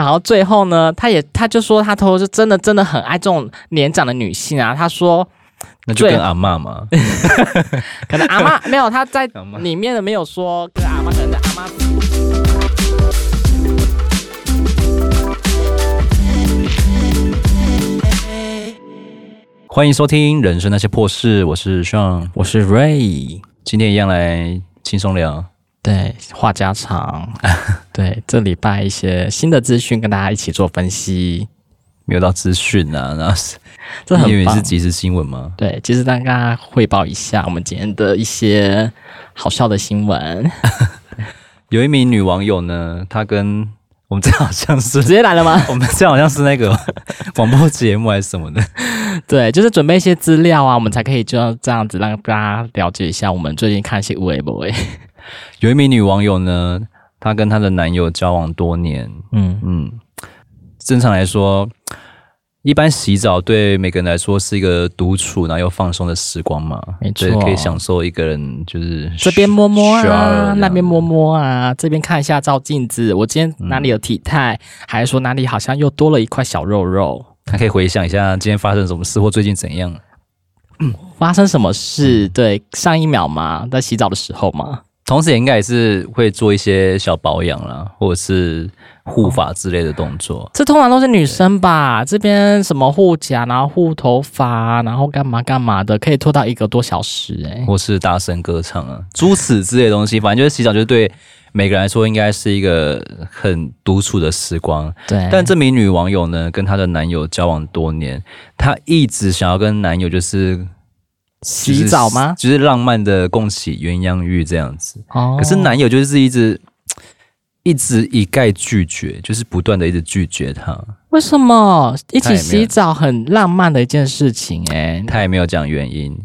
然后最后呢，他也他就说他偷偷是真的真的很爱这种年长的女性啊。他说，那就跟阿嬷嘛，可能阿嬷 没有他在里面的没有说跟阿嬷，可能阿妈。欢迎收听《人生那些破事》，我是 Sean，我是 Ray，今天一样来轻松聊。对，话家常。对，这礼拜一些新的资讯跟大家一起做分析。没有到资讯啊，那是 这很，你以为是即时新闻吗？对，其实大家汇报一下我们今天的一些好笑的新闻。有一名女网友呢，她跟我们这好像是直接来了吗？我们这好像是那个广播节目还是什么的？对，就是准备一些资料啊，我们才可以就这样子让大家了解一下我们最近看一些微博。有一名女网友呢，她跟她的男友交往多年。嗯嗯，正常来说，一般洗澡对每个人来说是一个独处然后又放松的时光嘛。没错，可以享受一个人就是这边摸摸啊，那边摸摸啊，这边看一下照镜子，我今天哪里有体态，嗯、还是说哪里好像又多了一块小肉肉？还可以回想一下今天发生什么事或最近怎样？嗯、发生什么事？对，上一秒嘛，在洗澡的时候嘛。同时，也应该也是会做一些小保养啦，或者是护发之类的动作。这通常都是女生吧？这边什么护甲，然后护头发，然后干嘛干嘛的，可以拖到一个多小时诶、欸。或是大声歌唱啊，诸此之类的东西，反正就是洗澡，就是对每个人来说应该是一个很独处的时光。对。但这名女网友呢，跟她的男友交往多年，她一直想要跟男友就是。洗澡吗？就是浪漫的共洗鸳鸯浴这样子。哦。可是男友就是一直一直一概拒绝，就是不断的一直拒绝她。为什么？一起洗澡很浪漫的一件事情诶。他也没有讲原因。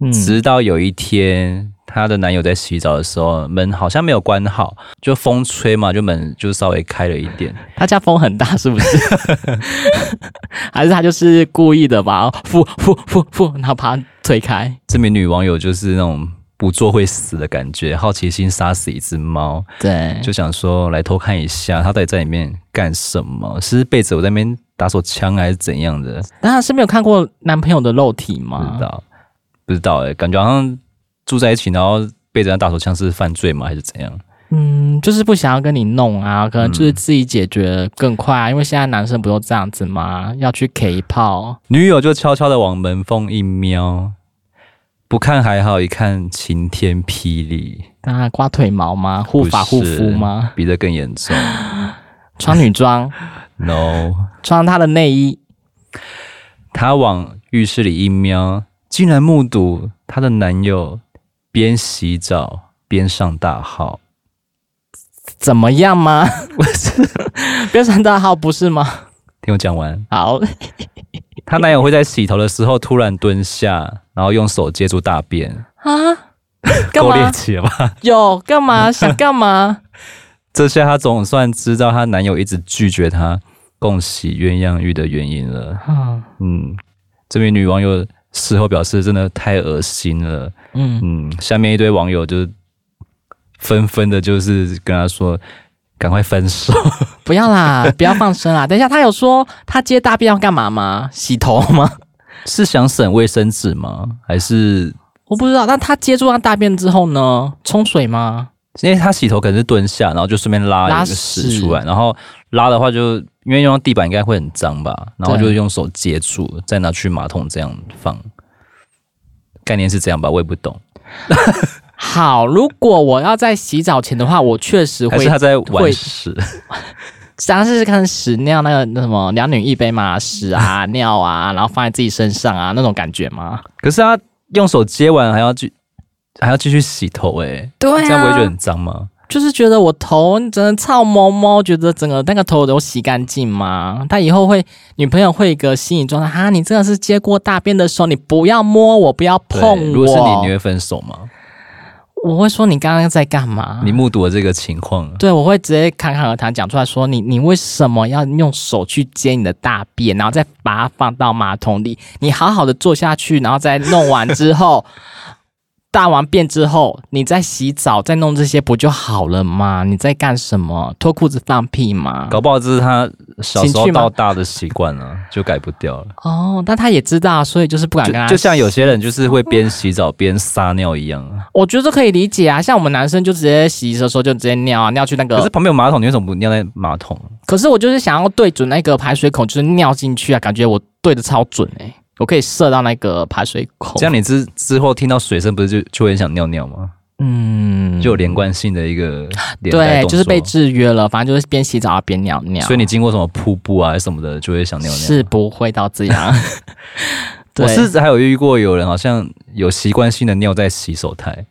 嗯。直到有一天，她的男友在洗澡的时候，门好像没有关好，就风吹嘛，就门就稍微开了一点。他家风很大，是不是？还是他就是故意的吧？呼呼呼呼，然后把他推开。这名女网友就是那种不做会死的感觉，好奇心杀死一只猫。对，就想说来偷看一下，他到底在里面干什么？是背着我在那边打手枪还是怎样的？但她是没有看过男朋友的肉体吗？不知道，不知道哎、欸，感觉好像。住在一起，然后背着他打手枪是犯罪吗？还是怎样？嗯，就是不想要跟你弄啊，可能就是自己解决更快啊。嗯、因为现在男生不都这样子吗？要去 K 炮，女友就悄悄的往门缝一瞄，不看还好，一看晴天霹雳。啊，刮腿毛吗？护发护肤吗？比这更严重。穿女装？No，穿她的内衣。她往浴室里一瞄，竟然目睹她的男友。边洗澡边上大号，怎么样吗？不 是边上大号不是吗？听我讲完。好，她男友会在洗头的时候突然蹲下，然后用手接住大便啊？干嘛？够猎奇了吧？有干嘛？想干嘛？这下她总算知道她男友一直拒绝她共洗鸳鸯浴的原因了。嗯嗯，这名女网友。事后表示真的太恶心了，嗯嗯，下面一堆网友就纷纷的，就是跟她说赶快分手，不要啦，不要放生啦。等一下，他有说他接大便要干嘛吗？洗头吗？是想省卫生纸吗？还是我不知道。那他接住他大便之后呢？冲水吗？因为他洗头可能是蹲下，然后就顺便拉一个屎出来，然后拉的话就。因为用地板应该会很脏吧，然后就用手接住，再拿去马桶这样放。概念是这样吧，我也不懂。好，如果我要在洗澡前的话，我确实会。还是他在玩屎？想试试看屎尿那个那什么两女一杯嘛，屎啊 尿啊，然后放在自己身上啊那种感觉吗？可是他用手接完还要去还要继续洗头诶、欸，对啊，这样不会觉得很脏吗？就是觉得我头真的臭毛毛，觉得整个那个头都洗干净吗？他以后会女朋友会一个心理状态哈，你真的是接过大便的时候，你不要摸我，不要碰我。如果是你，你会分手吗？我会说你刚刚在干嘛？你目睹了这个情况？对，我会直接侃侃而谈讲出来说你，你为什么要用手去接你的大便，然后再把它放到马桶里？你好好的坐下去，然后再弄完之后。大完便之后，你再洗澡，再弄这些不就好了吗？你在干什么？脱裤子放屁吗？搞不好这是他小时候到大的习惯了，就改不掉了。哦，但他也知道，所以就是不敢跟他就。就像有些人就是会边洗澡边撒尿一样。我觉得可以理解啊，像我们男生就直接洗的时候就直接尿啊，尿去那个。可是旁边有马桶，你为什么不尿在马桶？可是我就是想要对准那个排水孔，就是尿进去啊，感觉我对的超准哎、欸，我可以射到那个排水孔。这样你之之后听到水声，不是就就会想尿尿吗？嗯，就有连贯性的一个对，就是被制约了。反正就是边洗澡边尿尿，所以你经过什么瀑布啊什么的，就会想尿尿。是不会到这样。我是还有遇过有人好像有习惯性的尿在洗手台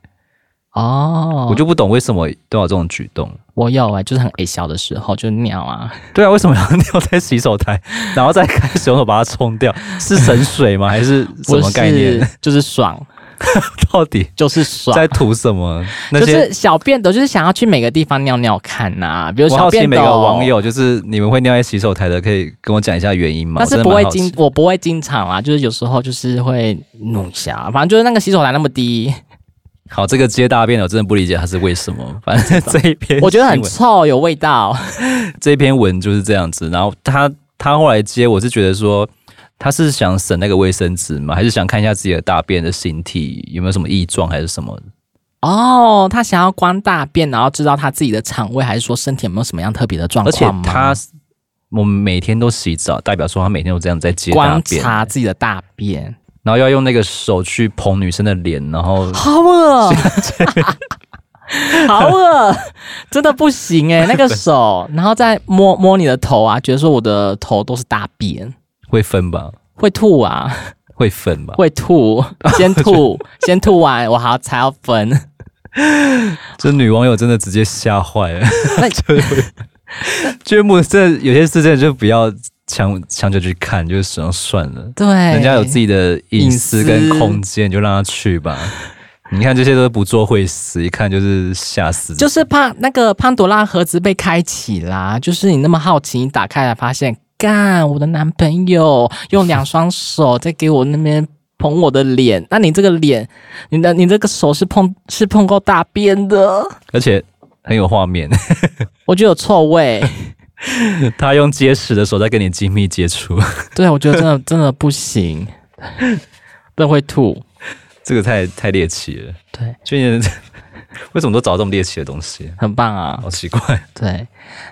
哦，我就不懂为什么都有这种举动。我有哎、欸，就是很矮小的时候就尿啊。对啊，为什么要尿在洗手台，然后再开水龙头把它冲掉？是省水吗？还是什么概念？就是爽。到底就是爽，在图什么？就是小便斗，就是想要去每个地方尿尿看呐、啊。比如小便斗，每个网友就是你们会尿在洗手台的，可以跟我讲一下原因吗？但是不会经，我不会经常啊，就是有时候就是会弄一下。反正就是那个洗手台那么低。好，这个接大便我真的不理解它是为什么。反正这一篇我觉得很臭，有味道。这篇文就是这样子。然后他他后来接，我是觉得说。他是想省那个卫生纸吗？还是想看一下自己的大便的形体有没有什么异状，还是什么？哦，他想要观大便，然后知道他自己的肠胃，还是说身体有没有什么样特别的状况？而且他，我们每天都洗澡，代表说他每天都这样在接大便，观察自己的大便，然后要用那个手去捧女生的脸，然后好恶，好恶，真的不行哎，那个手，然后再摸摸你的头啊，觉得说我的头都是大便。会分吧？会吐啊？会分吧？会吐，先吐，先吐完，我还要才要分。这女网友真的直接吓坏了。那 就觉得这有些事真的就不要强强求去看，就只能算了。对，人家有自己的隐私跟空间，就让他去吧。你看这些都不做会死，一看就是吓死。就是怕那个潘朵拉盒子被开启啦，就是你那么好奇，你打开来发现。干！我的男朋友用两双手在给我那边捧我的脸，那你这个脸，你的你这个手是碰是碰过大便的，而且很有画面。我觉得有臭味。他用结实的手在跟你亲密接触。对，我觉得真的真的不行，真的会吐。这个太太猎奇了。对，就为什么都找这么猎奇的东西？很棒啊，好奇怪。对。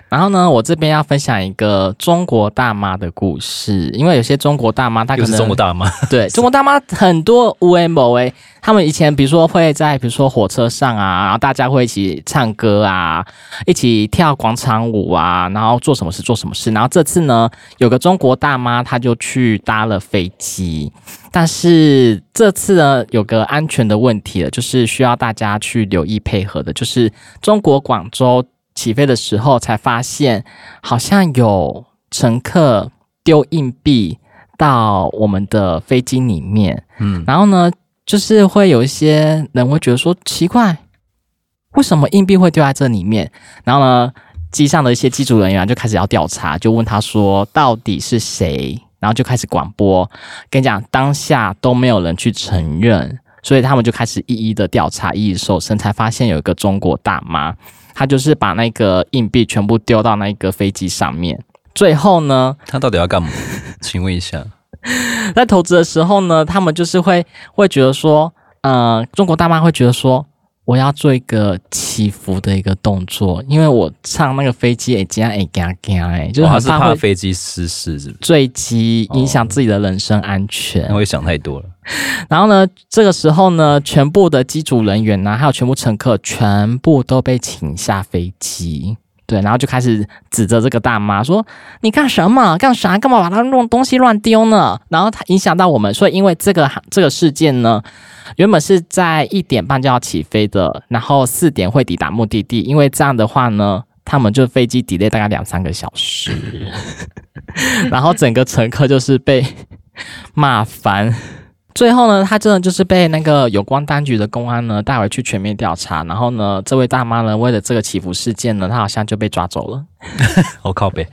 然后呢，我这边要分享一个中国大妈的故事，因为有些中国大妈，她可能是中国大妈，对，中国大妈很多无为某为，他们以前比如说会在比如说火车上啊，然后大家会一起唱歌啊，一起跳广场舞啊，然后做什么事做什么事。然后这次呢，有个中国大妈，她就去搭了飞机，但是这次呢，有个安全的问题了，就是需要大家去留意配合的，就是中国广州。起飞的时候才发现，好像有乘客丢硬币到我们的飞机里面。嗯，然后呢，就是会有一些人会觉得说奇怪，为什么硬币会丢在这里面？然后呢，机上的一些机组人员就开始要调查，就问他说到底是谁？然后就开始广播，跟你讲，当下都没有人去承认，所以他们就开始一一的调查，一一搜身，才发现有一个中国大妈。她就是把那个硬币全部丢到那个飞机上面，最后呢，她到底要干嘛？请问一下，在投资的时候呢，他们就是会会觉得说，呃，中国大妈会觉得说。我要做一个起伏的一个动作，因为我上那个飞机哎这样哎嘎嘎哎，就是很怕飞机失事，是不是？坠机影响自己的人身安全。那、哦、会想太多了。然后呢，这个时候呢，全部的机组人员呢、啊，还有全部乘客，全部都被请下飞机。对，然后就开始指责这个大妈说：“你干什么？干啥？干嘛把它弄东西乱丢呢？”然后它影响到我们，所以因为这个这个事件呢。原本是在一点半就要起飞的，然后四点会抵达目的地。因为这样的话呢，他们就飞机 delay 大概两三个小时，然后整个乘客就是被 骂翻。最后呢，他真的就是被那个有关当局的公安呢带回去全面调查。然后呢，这位大妈呢，为了这个祈福事件呢，她好像就被抓走了。我靠北，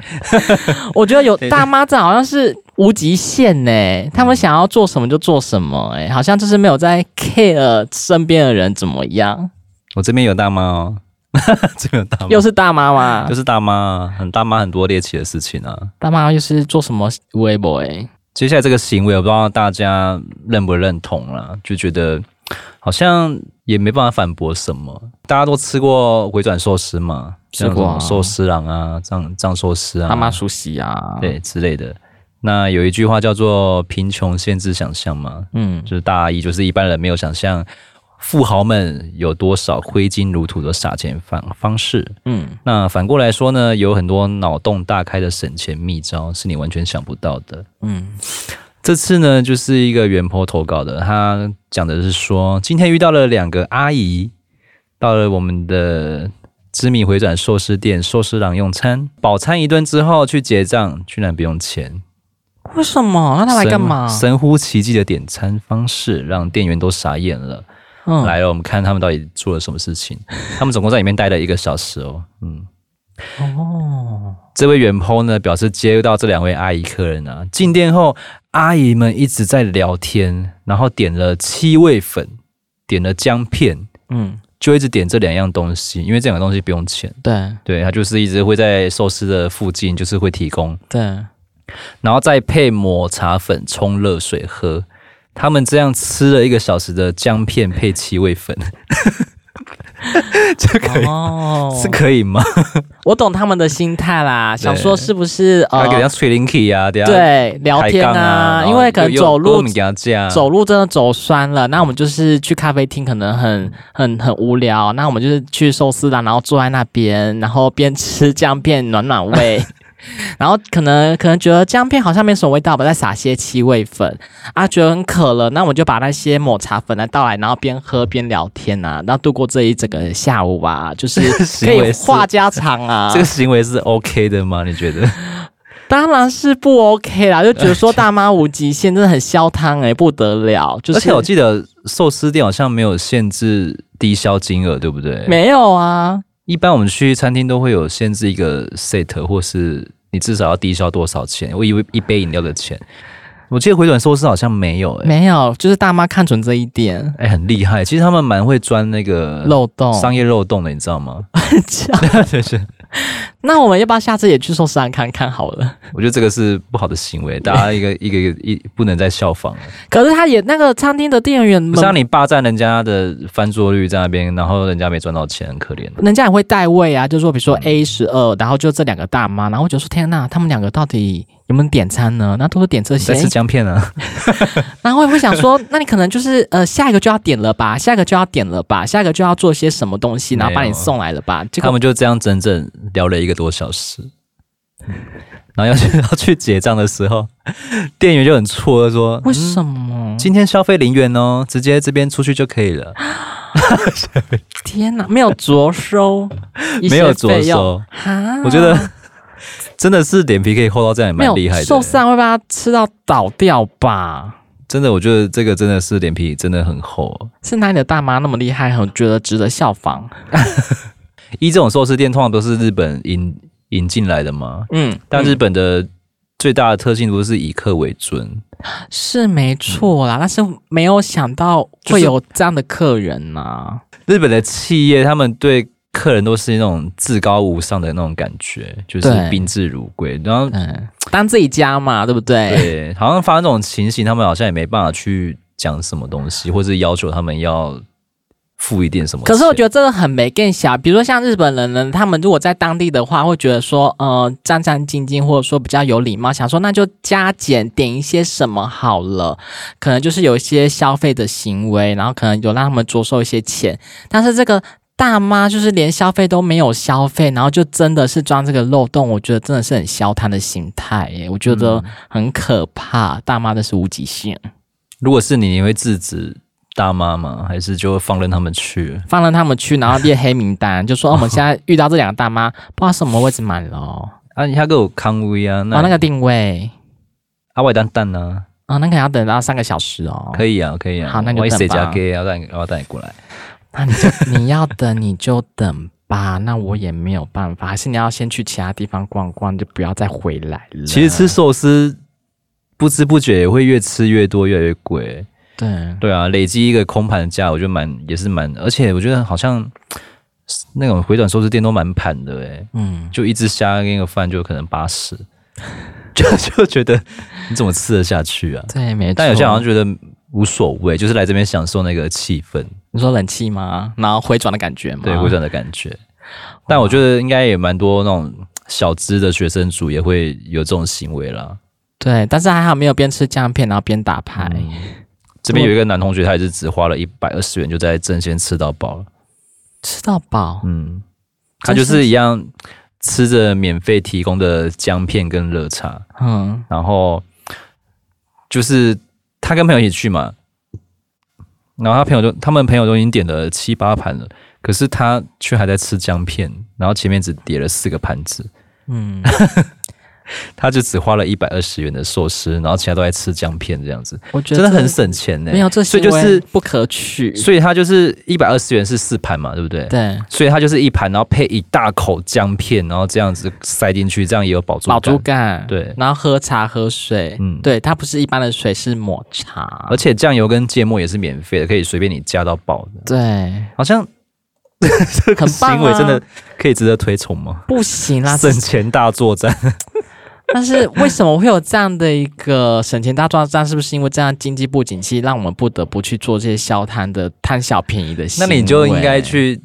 我觉得有大妈这好像是无极限呢，他们想要做什么就做什么，哎，好像就是没有在 care 身边的人怎么样。我这边有大妈哦，这个大妈又是大妈吗？就是大妈，很大妈，很多猎奇的事情啊。大妈又是做什么微博？哎，接下来这个行为，我不知道大家认不认同了，就觉得好像也没办法反驳什么。大家都吃过回转寿司嘛？吃过寿司郎啊，藏藏寿司啊，他妈熟悉啊，对之类的。那有一句话叫做“贫穷限制想象”嘛，嗯，就是大意，就是一般人没有想象。富豪们有多少挥金如土的撒钱方方式？嗯，那反过来说呢，有很多脑洞大开的省钱秘招是你完全想不到的。嗯，这次呢，就是一个原 po 投稿的，他讲的是说，今天遇到了两个阿姨，到了我们的知名回转寿司店寿司郎用餐，饱餐一顿之后去结账，居然不用钱。为什么？那他来干嘛？神乎其技的点餐方式让店员都傻眼了。嗯、来了，我们看他们到底做了什么事情。他们总共在里面待了一个小时哦。嗯，哦，这位原 po 呢表示接到这两位阿姨客人啊，进店后阿姨们一直在聊天，然后点了七味粉，点了姜片，嗯，就一直点这两样东西，因为这两个东西不用钱。对，对，他就是一直会在寿司的附近，就是会提供。对，然后再配抹茶粉冲热水喝。他们这样吃了一个小时的姜片配七味粉，这可以、哦、是可以吗？我懂他们的心态啦，想说是不是呃，给人家吹啊，对，聊天啊，因为可能走路走路真的走酸了，那我们就是去咖啡厅，可能很很很无聊，那我们就是去寿司啦，然后坐在那边，然后边吃姜片暖暖胃。然后可能可能觉得姜片好像没什么味道吧，再撒些七味粉啊，觉得很渴了，那我就把那些抹茶粉来倒来，然后边喝边聊天啊，然后度过这一整个下午啊，就是可以话家常啊。这个行为是 OK 的吗？你觉得？当然是不 OK 啦，就觉得说大妈无极限，真的很消汤哎，不得了。就是、而且我记得寿司店好像没有限制低消金额，对不对？没有啊，一般我们去餐厅都会有限制一个 set 或是。你至少要低消多少钱？我以为一杯饮料的钱。我记得回转寿司好像没有、欸，没有，就是大妈看准这一点，哎、欸，很厉害。其实他们蛮会钻那个漏洞、商业漏洞的，你知道吗？对 对。那我们要不要下次也去寿司郎看看好了？我觉得这个是不好的行为，大家一个 一个一不能再效仿了。可是他也那个餐厅的店员，不是让你霸占人家的翻桌率在那边，然后人家没赚到钱，很可怜。人家也会带位啊，就是说比如说 A 十二，然后就这两个大妈，然后就说天呐，他们两个到底？有没有点餐呢？那都是点这些。在吃姜片啊。然后我也会想说，那你可能就是呃，下一个就要点了吧，下一个就要点了吧，下一个就要做些什么东西，然后把你送来了吧？他们就这样整整聊了一个多小时。然后要去要去结账的时候，店员就很错愕说：“为什么、嗯？今天消费零元哦，直接这边出去就可以了。”天哪，没有着收，没有酌收哈，我觉得。真的是脸皮可以厚到这样，也蛮厉害的。寿司郎会把它吃到倒掉吧？真的，我觉得这个真的是脸皮真的很厚。是哪里的大妈那么厉害，很觉得值得效仿？一这种寿司店通常都是日本引引进来的嘛。嗯，但日本的最大的特性都是以客为尊，是没错啦、嗯。但是没有想到会有这样的客人呐、啊。日本的企业他们对。客人都是那种至高无上的那种感觉，就是宾至如归，然后当自己家嘛，对不对？对，好像发生这种情形，他们好像也没办法去讲什么东西，或是要求他们要付一点什么。可是我觉得这个很没更小，比如说像日本人呢，他们如果在当地的话，会觉得说，呃，战战兢兢，或者说比较有礼貌，想说那就加减点一些什么好了，可能就是有一些消费的行为，然后可能有让他们着收一些钱，但是这个。大妈就是连消费都没有消费，然后就真的是钻这个漏洞，我觉得真的是很消贪的心态耶，我觉得很可怕。大妈的是无极限。如果是你，你会制止大妈吗？还是就放任他们去？放任他们去，然后列黑名单，就说我们现在遇到这两个大妈，不知道什么位置满了。啊，你还给我康威啊？那、哦、那个定位，阿外蛋蛋呢？啊，那个要等到三个小时哦。可以啊，可以啊。好，那就等吧。要带要带你过来。那你就你要等你就等吧，那我也没有办法，还是你要先去其他地方逛逛，就不要再回来了。其实吃寿司不知不觉也会越吃越多，越来越贵。对对啊，累积一个空盘价，我觉得蛮也是蛮，而且我觉得好像那种回转寿司店都蛮盘的哎，嗯，就一只虾跟一个饭就可能八十，就就觉得你怎么吃得下去啊？对，没错。但有些人好像觉得无所谓，就是来这边享受那个气氛。你说冷气吗？然后回转的感觉吗？对，回转的感觉。但我觉得应该也蛮多那种小资的学生族也会有这种行为啦。对，但是还好没有边吃姜片然后边打牌。嗯、这边有一个男同学，他也是只花了一百二十元就在正先吃到饱了。吃到饱，嗯，他就是一样吃着免费提供的姜片跟热茶，嗯，然后就是他跟朋友一起去嘛，然后他朋友就他们朋友都已经点了七八盘了，可是他却还在吃姜片，然后前面只叠了四个盘子，嗯。他就只花了一百二十元的寿司，然后其他都在吃姜片这样子，我觉得真的很省钱呢。没有这些，所以就是不可取。所以他就是一百二十元是四盘嘛，对不对？对。所以他就是一盘，然后配一大口姜片，然后这样子塞进去，这样也有饱足饱足感。对。然后喝茶喝水，嗯，对，它不是一般的水，是抹茶，而且酱油跟芥末也是免费的，可以随便你加到爆的。对，好像 这个行为真的可以值得推崇吗？不行啦，省钱大作战。但是为什么会有这样的一个省钱大作战？是不是因为这样经济不景气，让我们不得不去做这些消摊的贪小便宜的行为？那你就应该去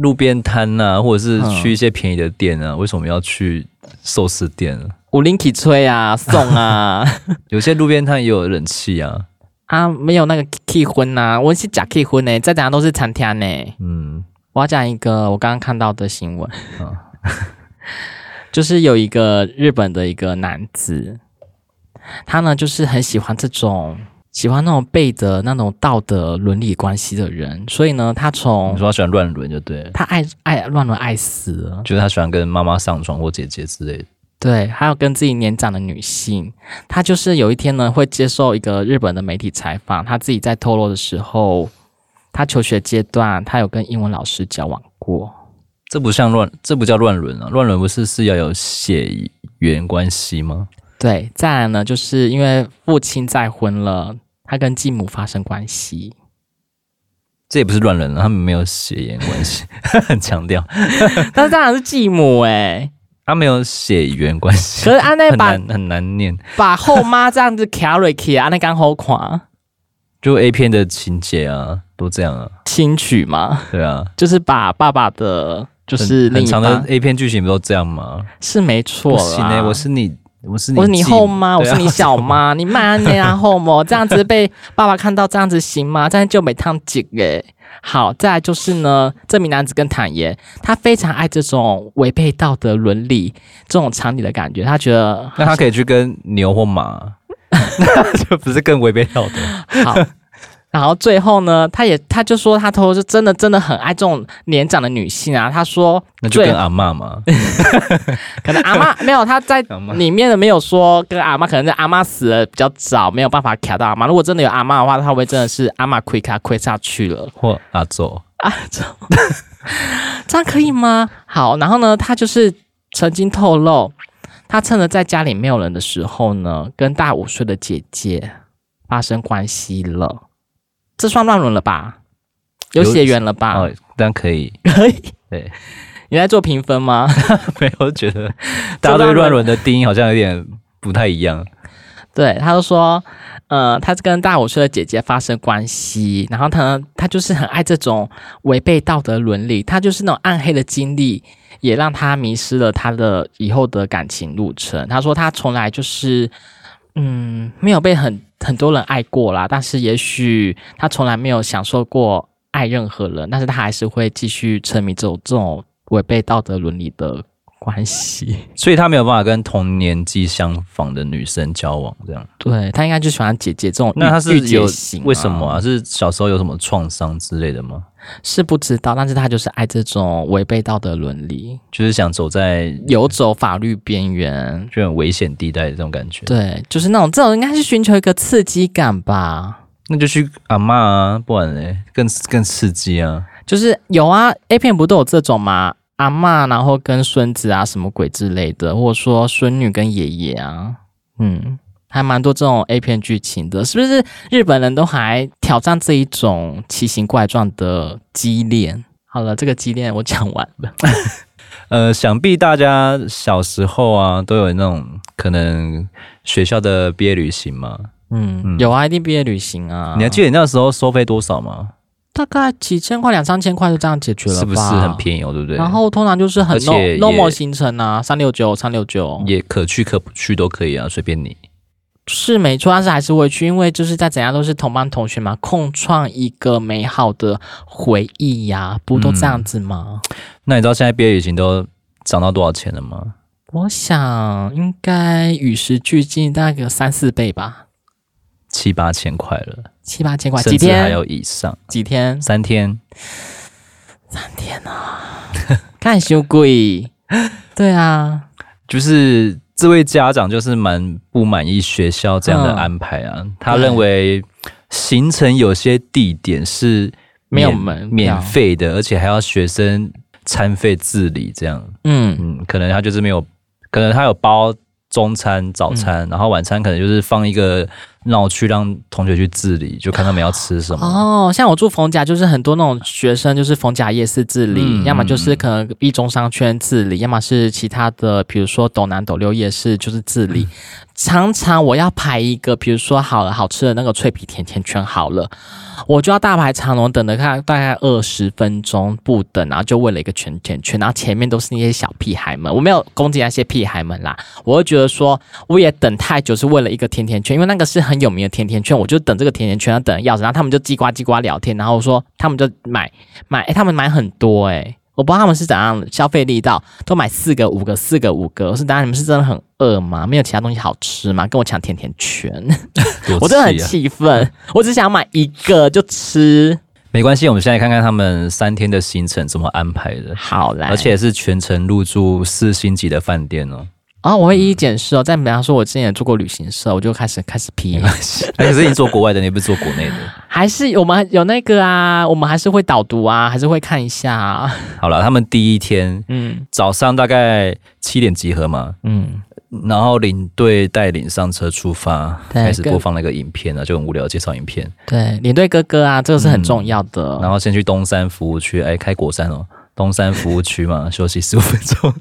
路边摊啊，或者是去一些便宜的店啊。嗯、为什么要去寿司店？五零起吹啊，送啊，有些路边摊也有冷气啊。啊，没有那个气氛呐，我是假气氛呢，再怎样都是餐厅呢。嗯，我要讲一个我刚刚看到的新闻。啊就是有一个日本的一个男子，他呢就是很喜欢这种喜欢那种背的那种道德伦理关系的人，所以呢，他从你说他喜欢乱伦就对了，他爱爱乱伦爱死了，就是他喜欢跟妈妈上床或姐姐之类的，对，还有跟自己年长的女性，他就是有一天呢会接受一个日本的媒体采访，他自己在透露的时候，他求学阶段他有跟英文老师交往过。这不像乱，这不叫乱伦啊！乱伦不是是要有血缘关系吗？对，再来呢，就是因为父亲再婚了，他跟继母发生关系，这也不是乱伦啊，他们没有血缘关系，很强调。但是当然是继母哎、欸，他没有血缘关系。可是按那把很难很难念，把后妈这样子 carry 起啊，那刚好垮，就 A 片的情节啊，都这样啊，轻取嘛，对啊，就是把爸爸的。就是很长的 A 片剧情不都这样吗？是没错行欸，我是你，我是你，我是你后妈，我是你小妈，你妈那样后母这样子被爸爸看到，这样子行吗？这样就没烫紧诶。好，再来就是呢，这名男子更坦言，他非常爱这种违背道德伦理、这种常理的感觉。他觉得，那他可以去跟牛或马，那 就 不是更违背道德？好。然后最后呢，他也他就说他偷偷是真的真的很爱这种年长的女性啊。他说那就跟阿嬷嘛，可能阿嬷没有他在里面的没有说跟阿嬷，可能是阿嬷死了比较早，没有办法卡到阿嬷。如果真的有阿嬷的话，他会真的是阿嬷亏卡亏下去了？或阿祖阿祖，这样可以吗？好，然后呢，他就是曾经透露，他趁着在家里没有人的时候呢，跟大五岁的姐姐发生关系了。这算乱伦了吧？有血缘了吧？哦，但可以，可以。对，你在做评分吗？没有，觉得大家对乱伦的定义好像有点不太一样。对，他就说，呃，他跟大五岁的姐姐发生关系，然后他他就是很爱这种违背道德伦理，他就是那种暗黑的经历，也让他迷失了他的以后的感情路程。他说他从来就是，嗯，没有被很。很多人爱过啦，但是也许他从来没有享受过爱任何人，但是他还是会继续沉迷这种这种违背道德伦理的关系，所以他没有办法跟同年纪相仿的女生交往，这样。对，他应该就喜欢姐姐这种，那他是有型、啊、为什么啊？是小时候有什么创伤之类的吗？是不知道，但是他就是爱这种违背道德伦理，就是想走在游走法律边缘，就很危险地带的这种感觉。对，就是那种这种应该是寻求一个刺激感吧？那就去阿嬷啊，不然嘞，更更刺激啊！就是有啊，A 片不都有这种吗？阿嬷，然后跟孙子啊，什么鬼之类的，或者说孙女跟爷爷啊，嗯。还蛮多这种 A 片剧情的，是不是？日本人都还挑战这一种奇形怪状的畸恋？好了，这个畸恋我讲完了。呃，想必大家小时候啊，都有那种可能学校的毕业旅行嘛。嗯，嗯有啊，一定毕业旅行啊。你还记得你那时候收费多少吗？大概几千块、两三千块就这样解决了，是不是很便宜哦？对不对？然后通常就是很 normal 行程啊，三六九、三六九，也可去可不去都可以啊，随便你。是没错，但是还是会去，因为就是在怎样都是同班同学嘛，共创一个美好的回忆呀、啊，不都这样子吗？嗯、那你知道现在毕业旅行都涨到多少钱了吗？我想应该与时俱进，大概有三四倍吧。七八千块了，七八千块，几天还有以上？几天？三天，三天啊！看修贵，对啊，就是这位家长就是蛮不满意学校这样的安排啊。嗯、他认为行程有些地点是没有门免费的，而且还要学生餐费自理这样。嗯嗯，可能他就是没有，可能他有包。中餐、早餐，嗯、然后晚餐可能就是放一个闹区，让同学去自理，就看他们要吃什么。哦，像我住逢甲，就是很多那种学生，就是逢甲夜市自理，嗯、要么就是可能一中商圈自理，要么是其他的，比如说斗南、斗六夜市就是自理。嗯、常常我要排一个，比如说好了好吃的那个脆皮甜甜圈，好了。我就要大排长龙，等了看大概二十分钟不等，然后就为了一个甜甜圈，然后前面都是那些小屁孩们。我没有攻击那些屁孩们啦，我就觉得说我也等太久是为了一个甜甜圈，因为那个是很有名的甜甜圈，我就等这个甜甜圈要等钥匙，然后他们就叽呱叽呱聊天，然后我说他们就买买，哎、他们买很多诶、我不知道他们是怎样消费力道，都买四个、五个、四个、五个。我是当然，你们是真的很饿吗？没有其他东西好吃吗？跟我抢甜甜圈，啊、我真的很气愤。我只想买一个就吃。没关系，我们现在看看他们三天的行程怎么安排的。好啦，而且是全程入住四星级的饭店哦。哦，我会一一检视哦。再比方说，我之前也做过旅行社，我就开始开始批。可是你做国外的，你不是做国内的？还是我们有那个啊？我们还是会导读啊，还是会看一下啊。好了，他们第一天，嗯，早上大概七点集合嘛，嗯，然后领队带领上车出发，对开始播放那个影片啊，就很无聊介绍影片。对，领队哥哥啊，这个是很重要的。嗯、然后先去东山服务区，哎，开果山哦。东山服务区嘛，休息十五分钟，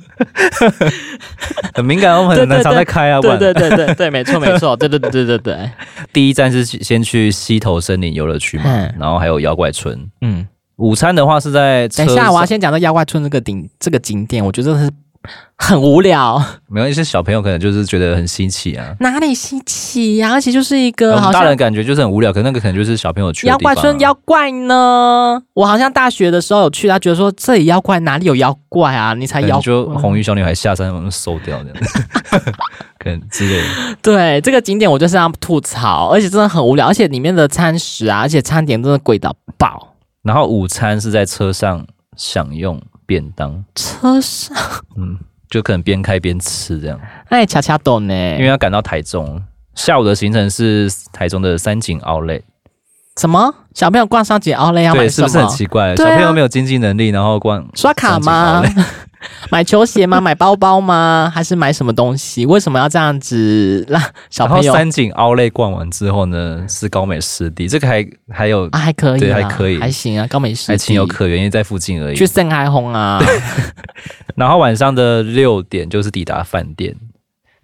很敏感，我们很常在开啊，对对对对对，没错没错，对对对对对对。第一站是先去西头森林游乐区嘛，然后还有妖怪村。嗯，午餐的话是在，等一下我要先讲到妖怪村这个顶这个景点，我觉得是。很无聊，没有一些小朋友可能就是觉得很新奇啊，哪里新奇呀、啊？而且就是一个，好像大人感觉就是很无聊，可那个可能就是小朋友去。妖怪村妖怪呢？我好像大学的时候有去，他觉得说这里妖怪哪里有妖怪啊？你才妖怪，就红衣小女孩下山把它收掉这样，可能之类的。对这个景点，我就是要吐槽，而且真的很无聊，而且里面的餐食啊，而且餐点真的贵到爆。然后午餐是在车上享用。便当车上，嗯，就可能边开边吃这样。哎，恰恰懂呢，因为要赶到台中，下午的行程是台中的三井奥莱。什么？小朋友逛三井奥莱要买什么？是不是很奇怪？啊、小朋友没有经济能力，然后逛刷卡吗？买球鞋吗？买包包吗？还是买什么东西？为什么要这样子让 小朋友？三井奥莱逛完之后呢，是高美湿地，这个还还有啊，还可以，对，还可以，还行啊，高美湿地还情有可原，因为在附近而已。去盛开红啊，然后晚上的六点就是抵达饭店，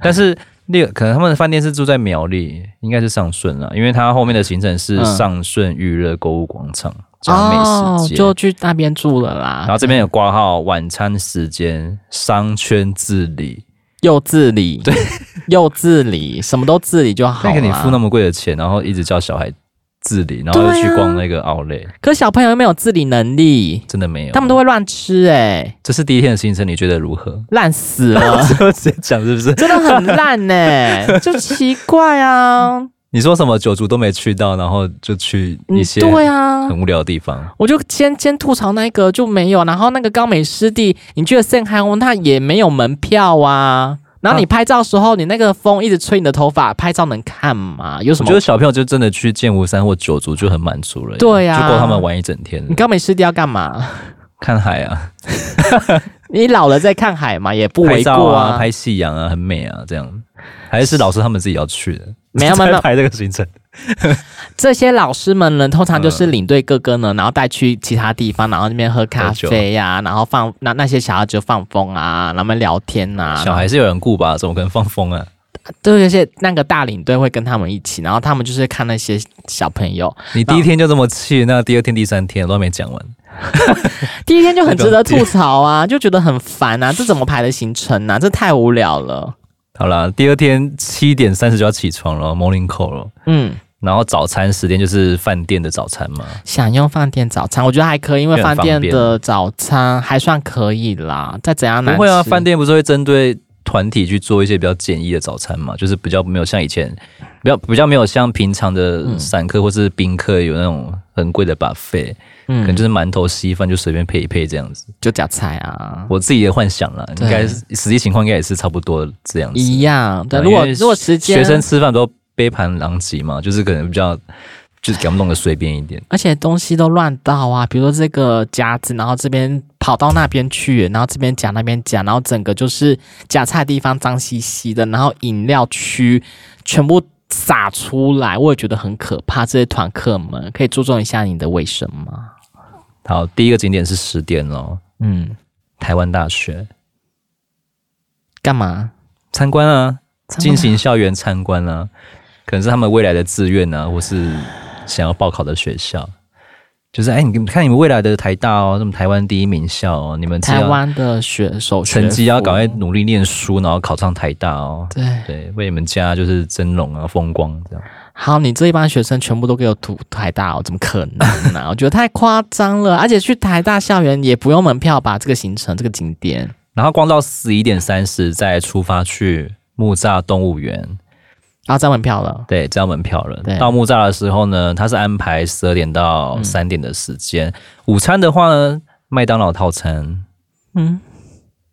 但是六可能他们的饭店是住在苗栗，应该是上顺了，因为他后面的行程是上顺娱乐购物广场加美食。哦，就去那边住了啦。然后这边有挂号晚餐时间，商圈自理，又自理，对，又自理，什么都自理就好。那给你付那么贵的钱，然后一直叫小孩自理，然后又去逛那个奥莱。可小朋友又没有自理能力，真的没有，他们都会乱吃哎、欸。这是第一天的行程，你觉得如何？烂死了，直接讲是不是？真的很烂呢、欸，就奇怪啊。你说什么九族都没去到，然后就去一些对啊很无聊的地方。我就先先吐槽那个就没有，然后那个高美湿地，你去了圣海红，它也没有门票啊。然后你拍照的时候，啊、你那个风一直吹你的头发，拍照能看吗？有什么？我觉得小朋友就真的去剑湖山或九族就很满足了。对呀、啊，就够他们玩一整天。你刚没湿地要干嘛？看海 啊。你老了再看海嘛，也不为过啊。啊拍夕阳啊，很美啊，这样。还是老师他们自己要去的。没有没有排 这个行程，这些老师们呢，通常就是领队哥哥呢，然后带去其他地方，然后那边喝咖啡呀、啊，然后放那那些小孩就放风啊，然后们聊天呐、啊。小孩是有人顾吧？怎么可能放风啊？都有些那个大领队会跟他们一起，然后他们就是看那些小朋友。你第一天就这么去，那第二天、第三天都还没讲完。第一天就很值得 吐槽啊，就觉得很烦啊，这怎么排的行程啊？这太无聊了。好啦，第二天七点三十就要起床了，morning call 了。嗯，然后早餐时间就是饭店的早餐嘛。想用饭店早餐，我觉得还可以，因为饭店的早餐还算可以啦。再怎样难吃，不会啊，饭店不是会针对团体去做一些比较简易的早餐嘛？就是比较没有像以前，比较比较没有像平常的散客或是宾客有那种很贵的 buffet。嗯，可能就是馒头、稀饭就随便配一配这样子，就夹菜啊。我自己的幻想了，应该实际情况应该也是差不多这样子。一样，对。如果如果时间学生吃饭都杯盘狼藉嘛，就是可能比较就是给他们弄得随便一点，而且东西都乱倒啊，比如说这个夹子，然后这边跑到那边去，然后这边夹那边夹，然后整个就是夹菜的地方脏兮兮的，然后饮料区全部洒出来，我也觉得很可怕。这些团客们可以注重一下你的卫生吗？好，第一个景点是十点哦。嗯，台湾大学干嘛？参观啊，进行校园参观啊，可能是他们未来的志愿啊，或是想要报考的学校。就是哎，你看你们未来的台大哦，什么台湾第一名校哦，你们台湾的学手成绩要赶快努力念书，然后考上台大哦。对对，为你们家就是增荣啊，风光这样。好，你这一班学生全部都给我读台大哦？怎么可能呢、啊？我觉得太夸张了，而且去台大校园也不用门票吧？这个行程，这个景点，然后逛到十一点三十再出发去木栅动物园，然后交门票了。对，交门票了。到木栅的时候呢，他是安排十二点到三点的时间。嗯、午餐的话呢，麦当劳套餐。嗯，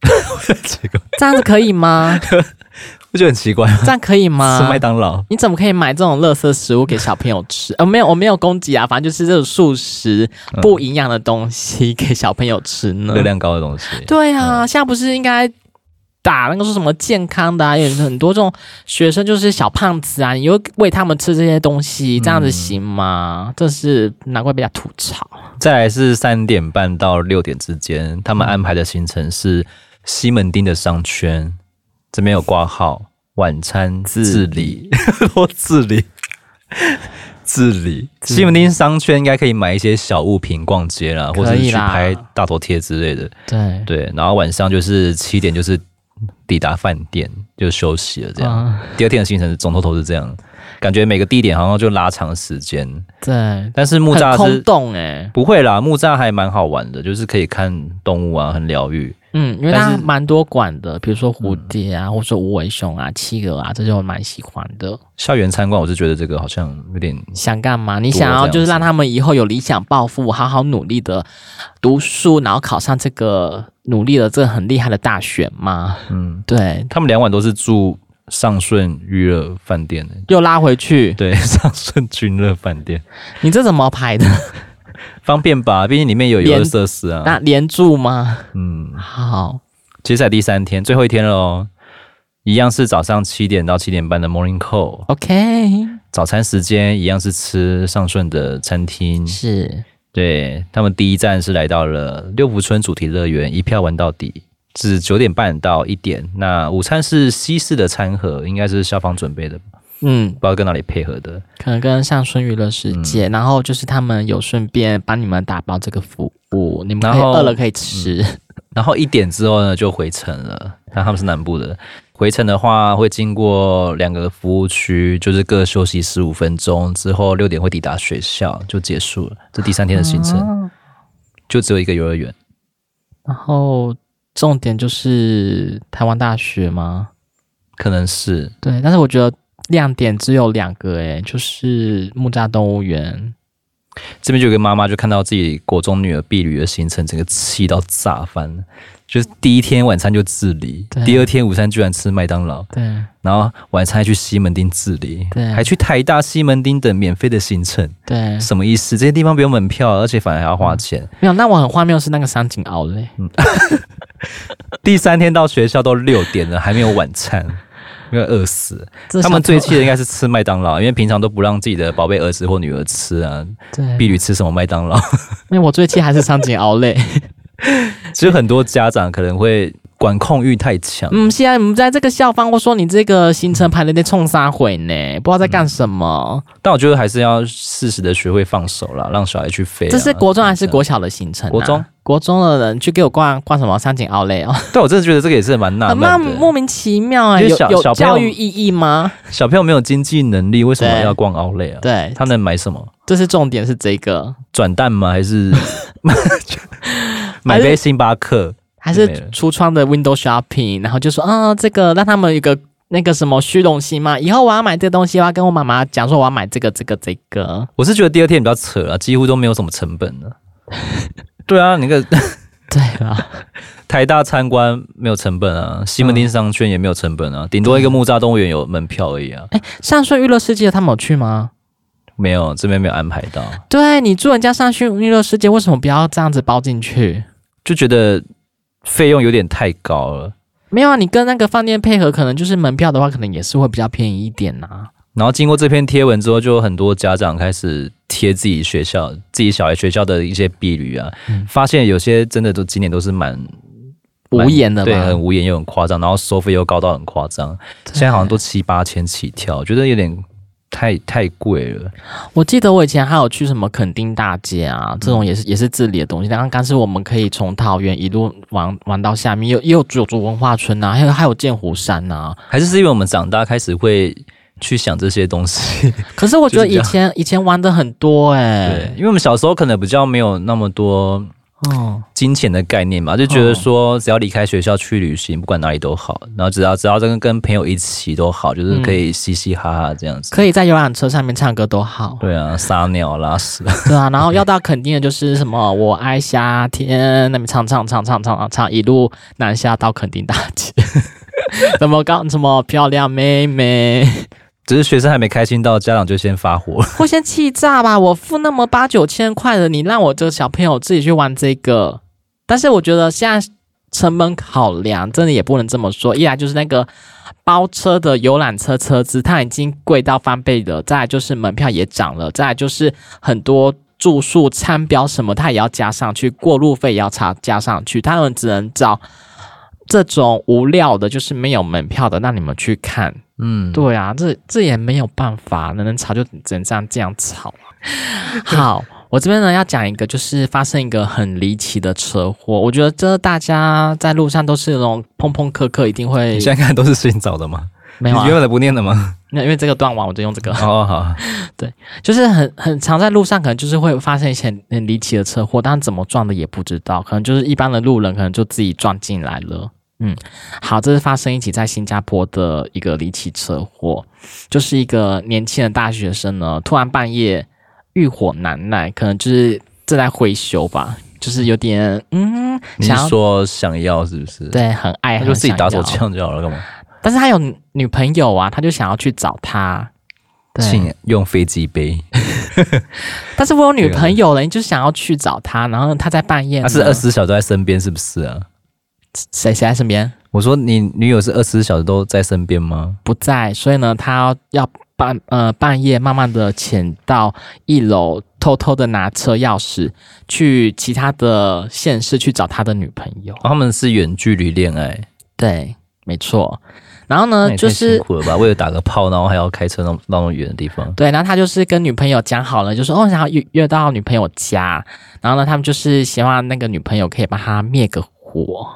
这个这样子可以吗？不就很奇怪吗？这样可以吗？吃麦当劳？你怎么可以买这种垃圾食物给小朋友吃？呃，没有，我没有攻击啊，反正就是这种素食不营养的东西给小朋友吃呢，热量高的东西。对啊，嗯、现在不是应该打那个说什么健康的啊？有很多这种学生就是小胖子啊，你又喂他们吃这些东西，这样子行吗？嗯、这是难怪被他吐槽。再来是三点半到六点之间，他们安排的行程是西门町的商圈。这边有挂号，晚餐自理，我自理，自理。西门町商圈应该可以买一些小物品逛街啦，或者是去拍大头贴之类的。对对，然后晚上就是七点就是抵达饭店就休息了，这样。嗯、第二天的行程总头头是这样，感觉每个地点好像就拉长时间。对，但是木栅是空洞哎，不会啦，木栅还蛮好玩的，就是可以看动物啊，很疗愈。嗯，因为它蛮多馆的，比如说蝴蝶啊，嗯、或者说无尾熊啊、企鹅啊，这些我蛮喜欢的。校园参观，我是觉得这个好像有点想干嘛？你想要就是让他们以后有理想抱负，好好努力的读书，然后考上这个努力的这个很厉害的大学吗？嗯，对。他们两晚都是住尚顺娱乐饭店，又拉回去。对，尚顺君乐饭店，你这怎么排的？方便吧，毕竟里面有游乐设施啊。那连住吗？嗯，好。接下来第三天，最后一天了哦，一样是早上七点到七点半的 morning call。OK。早餐时间一样是吃上顺的餐厅。是。对，他们第一站是来到了六福村主题乐园，一票玩到底，是九点半到一点。那午餐是西式的餐盒，应该是消防准备的。嗯，不知道跟哪里配合的，可能跟上顺娱乐世界，嗯、然后就是他们有顺便帮你们打包这个服务，你们可以饿了可以吃。嗯、然后一点之后呢，就回程了。那他们是南部的，回程的话会经过两个服务区，就是各休息十五分钟，之后六点会抵达学校，就结束了。这第三天的行程，啊、就只有一个幼儿园。然后重点就是台湾大学吗？可能是对，但是我觉得。亮点只有两个，诶，就是木栅动物园这边就有个妈妈就看到自己国中女儿毕旅的行程，整个气到炸翻。就是第一天晚餐就自理，第二天午餐居然吃麦当劳，对，然后晚餐还去西门町自理，对，还去台大西门町等免费的行程，对，什么意思？这些地方不用门票，而且反而还要花钱。嗯、没有，那我很荒谬是那个三井奥嘞。嗯、第三天到学校都六点了，还没有晚餐。因为饿死。他们最气的应该是吃麦当劳，因为平常都不让自己的宝贝儿子或女儿吃啊。对，婢女吃什么麦当劳？因为我最气还是场景熬累。其实很多家长可能会。管控欲太强。嗯，现在我们在这个校方，我说你这个行程排的那冲杀毁呢，不知道在干什么、嗯。但我觉得还是要适时的学会放手了，让小孩去飞、啊。这是国中还是国小的行程、啊？国中，国中的人去给我逛逛什么三井奥莱哦。但我真的觉得这个也是蛮纳闷的，莫名其妙哎、欸，有有教育意义吗？小朋友没有经济能力，为什么要逛奥莱啊？对，他能买什么？这是重点，是这个转蛋吗？还是 买杯星巴克？还是橱窗的 window shopping，然后就说啊，这个让他们有个那个什么虚荣心嘛。以后我要买这个东西，我要跟我妈妈讲说我要买这个这个这个。我是觉得第二天比较扯啊，几乎都没有什么成本了。对啊，那个对啊，台大参观没有成本啊，西门町商圈也没有成本啊，顶多一个木栅动物园有门票而已啊。哎，上顺娱乐世界他们有去吗？没有，这边没有安排到。对，你住人家上顺娱乐世界，为什么不要这样子包进去？就觉得。费用有点太高了，没有啊，你跟那个饭店配合，可能就是门票的话，可能也是会比较便宜一点呐、啊。然后经过这篇贴文之后，就有很多家长开始贴自己学校、自己小孩学校的一些毕旅啊，嗯、发现有些真的都今年都是蛮无言的，对，很无言又很夸张，然后收费又高到很夸张，现在好像都七八千起跳，觉得有点。太太贵了，我记得我以前还有去什么垦丁大街啊，这种也是也是自理的东西。刚刚是我们可以从桃园一路玩玩到下面，有也有九族文化村啊，还有还有剑湖山啊，还是是因为我们长大开始会去想这些东西。可是我觉得以前以前玩的很多哎、欸，对，因为我们小时候可能比较没有那么多。哦，金钱的概念嘛，就觉得说只要离开学校去旅行，不管哪里都好，然后只要只要跟跟朋友一起都好，就是可以嘻嘻哈哈这样子，可以在游览车上面唱歌都好。对啊，撒尿拉屎。对啊，然后要到肯定的就是什么我爱夏天，那边唱唱唱唱唱唱，一路南下到垦丁大街，怎么搞？什么漂亮妹妹？只是学生还没开心到，家长就先发火，会先气炸吧？我付那么八九千块的，你让我这个小朋友自己去玩这个？但是我觉得现在成本考量，真的也不能这么说。一来就是那个包车的游览车车资，它已经贵到翻倍了；再就是门票也涨了；再就是很多住宿餐标什么，它也要加上去，过路费也要差加上去。他们只能找这种无料的，就是没有门票的，让你们去看。嗯，对啊，这这也没有办法，能能吵就只能这样这样吵。好，我这边呢要讲一个，就是发生一个很离奇的车祸。我觉得这大家在路上都是那种碰碰磕磕，一定会。你现在看都是新找的吗？没有、啊，你原本的不念的吗？那因为这个断网，我就用这个。哦，好。对，就是很很常在路上，可能就是会发生一些很离奇的车祸，但怎么撞的也不知道，可能就是一般的路人，可能就自己撞进来了。嗯，好，这是发生一起在新加坡的一个离奇车祸，就是一个年轻的大学生呢，突然半夜欲火难耐，可能就是正在挥修吧，就是有点嗯，你是说想要是不是？对，很爱，他就自己打手枪就好了，干嘛？但是他有女朋友啊，他就想要去找他，请用飞机杯。但是我有女朋友了，你就想要去找他，然后他在半夜，他是二十四小时在身边，是不是啊？谁谁在身边？我说你女友是二十四小时都在身边吗？不在，所以呢，他要半呃半夜慢慢的潜到一楼，偷偷的拿车钥匙去其他的县市去找他的女朋友。他们是远距离恋爱，对，没错。然后呢，就是辛苦了吧？为了打个炮，然后还要开车那么那么远的地方。对，然后他就是跟女朋友讲好了，就说哦，想要约约到女朋友家。然后呢，他们就是希望那个女朋友可以帮他灭个火。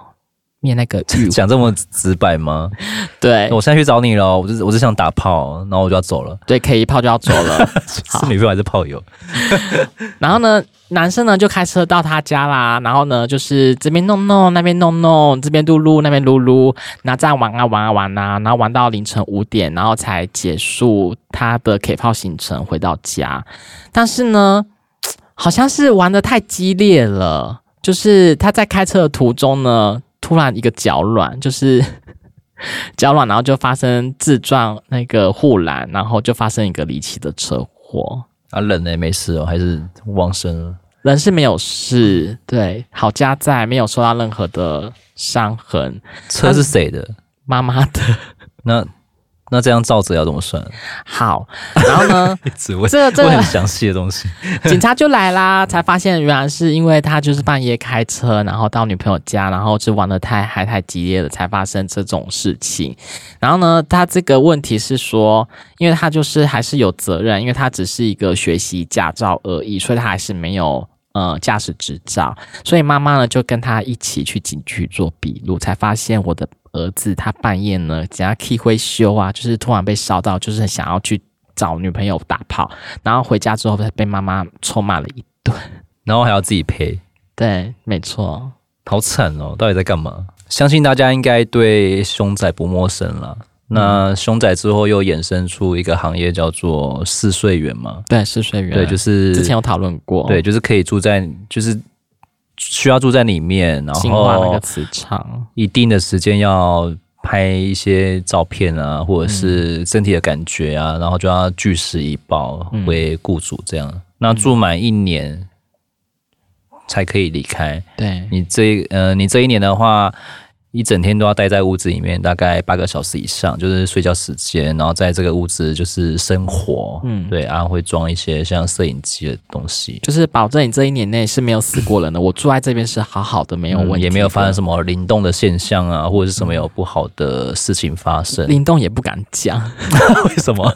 灭那个 讲这么直白吗？对，我现在去找你了，我就我只想打炮，然后我就要走了。对，可以一炮就要走了。是女朋友还是炮友？然后呢，男生呢就开车到他家啦，然后呢就是这边弄弄，那边弄弄，这边撸撸，那边撸撸，然后这样玩啊玩啊玩啊，然后玩到凌晨五点，然后才结束他的 K 炮行程，回到家。但是呢，好像是玩的太激烈了，就是他在开车的途中呢。突然一个脚软，就是 脚软，然后就发生自撞那个护栏，然后就发生一个离奇的车祸。啊，人呢没事哦，还是往生了？人是没有事，对，好家在没有受到任何的伤痕。车是谁的？妈妈的。那那这样照着要怎么算？好，然后呢，这个这个很详细的东西，警察就来啦，才发现原来是因为他就是半夜开车，然后到女朋友家，然后就玩的太嗨太激烈了，才发生这种事情。然后呢，他这个问题是说，因为他就是还是有责任，因为他只是一个学习驾照而已，所以他还是没有。呃，驾驶执照，所以妈妈呢就跟他一起去警局做笔录，才发现我的儿子他半夜呢，只要气会修啊，就是突然被烧到，就是想要去找女朋友打炮，然后回家之后被妈妈臭骂了一顿，然后还要自己赔。对，没错，好惨哦，到底在干嘛？相信大家应该对凶宅不陌生了。那凶宅之后又衍生出一个行业叫做试睡员嘛？对，试睡员，对，就是之前有讨论过，对，就是可以住在，就是需要住在里面，然后那个磁场，一定的时间要拍一些照片啊，或者是身体的感觉啊，嗯、然后就要据实以报为雇主这样。嗯、那住满一年才可以离开。对，你这呃，你这一年的话。一整天都要待在屋子里面，大概八个小时以上，就是睡觉时间，然后在这个屋子就是生活，嗯，对，然后会装一些像摄影机的东西，就是保证你这一年内是没有死过人的。我住在这边是好好的，没有问题，也没有发生什么灵动的现象啊，或者是什么有不好的事情发生。灵动也不敢讲，为什么？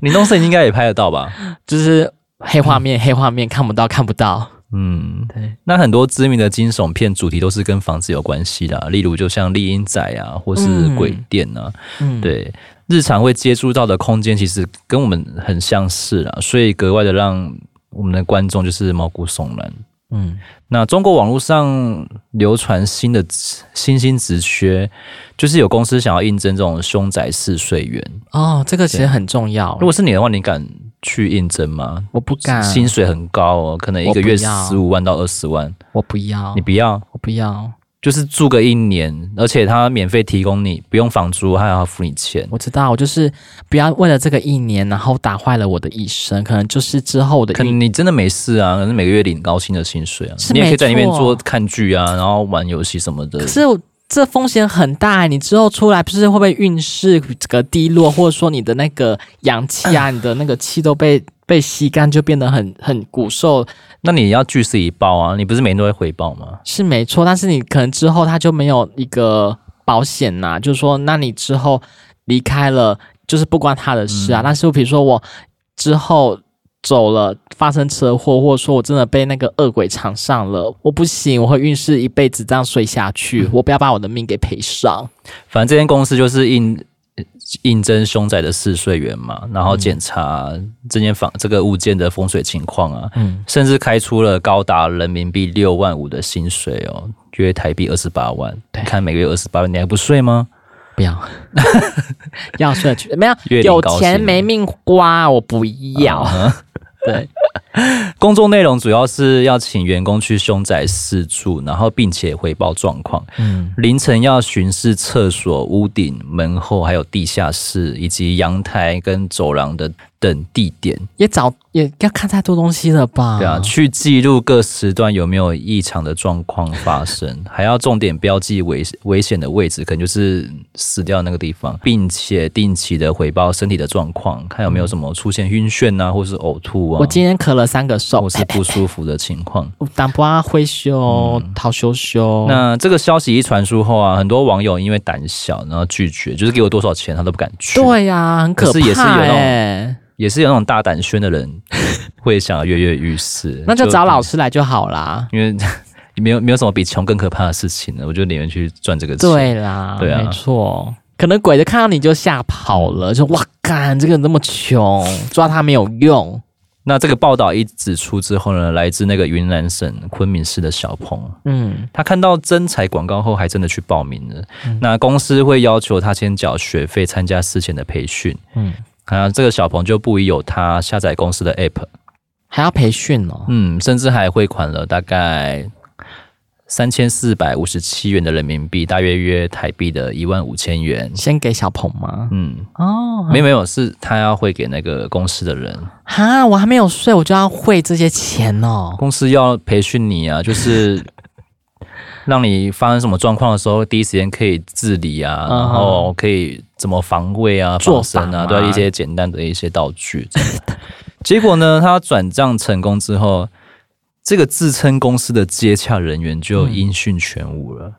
灵动摄影应该也拍得到吧？就是黑画面，黑画面看不到，看不到。嗯，对，那很多知名的惊悚片主题都是跟房子有关系的，例如就像厉阴宅啊，或是鬼店啊，嗯，对，日常会接触到的空间其实跟我们很相似啦，所以格外的让我们的观众就是毛骨悚然。嗯，那中国网络上流传新的新兴职缺，就是有公司想要应征这种凶宅试睡员哦，这个其实很重要。如果是你的话，你敢？去应征吗？我不敢，薪水很高哦，可能一个月十五万到二十万。我不要，你不要，我不要，就是住个一年，而且他免费提供你，不用房租，还要付你钱。我知道，我就是不要为了这个一年，然后打坏了我的一生。可能就是之后的，可能你真的没事啊，可能每个月领高薪的薪水啊，你也可以在里面做看剧啊，然后玩游戏什么的。可是我。这风险很大，你之后出来不是会不会运势这个低落，或者说你的那个阳气啊，你的那个气都被被吸干，就变得很很骨瘦。那你要据实以报啊，你不是每天都会回报吗？是没错，但是你可能之后他就没有一个保险呐、啊，就是说，那你之后离开了，就是不关他的事啊。嗯、但是比如说我之后。走了，发生车祸，或者说我真的被那个恶鬼缠上了，我不行，我会运势一辈子这样睡下去，嗯、我不要把我的命给赔上。反正这间公司就是应应征凶宅的试睡员嘛，然后检查这间房、嗯、这个物件的风水情况啊，嗯，甚至开出了高达人民币六万五的薪水哦，约台币二十八万。对看每个月二十八万，你还不睡吗？不要，要睡去没有？有钱没命花，我不要。嗯对，工作内容主要是要请员工去凶宅四处，然后并且回报状况。嗯，凌晨要巡视厕所、屋顶、门后，还有地下室以及阳台跟走廊的。等地点也找也要看太多东西了吧？对啊，去记录各时段有没有异常的状况发生，还要重点标记危危险的位置，可能就是死掉那个地方，并且定期的回报身体的状况，看有没有什么出现晕眩啊，或是呕吐啊。我今天咳了三个嗽，或是不舒服的情况。当不啊会羞，讨羞羞。那这个消息一传出后啊，很多网友因为胆小，然后拒绝，就是给我多少钱他都不敢去。对呀、啊，很可怕、欸。可是也是有那种。也是有那种大胆宣的人 会想要跃跃欲试，那就找老师来就好啦。因为没有没有什么比穷更可怕的事情了，我就宁愿去赚这个钱。对啦，对啊，没错。可能鬼子看到你就吓跑了，就哇干，这个人那么穷，抓他没有用。那这个报道一指出之后呢，来自那个云南省昆明市的小鹏，嗯，他看到征才广告后，还真的去报名了。嗯、那公司会要求他先缴学费，参加事前的培训，嗯。啊，这个小鹏就不疑有他，下载公司的 app，还要培训哦。嗯，甚至还汇款了大概三千四百五十七元的人民币，大约约台币的一万五千元。先给小鹏吗？嗯，哦，没有没有，是他要汇给那个公司的人。哈，我还没有睡，我就要汇这些钱哦。公司要培训你啊，就是。让你发生什么状况的时候，第一时间可以治理啊，嗯、然后可以怎么防卫啊、防身啊，对一些简单的一些道具。结果呢，他转账成功之后，这个自称公司的接洽人员就音讯全无了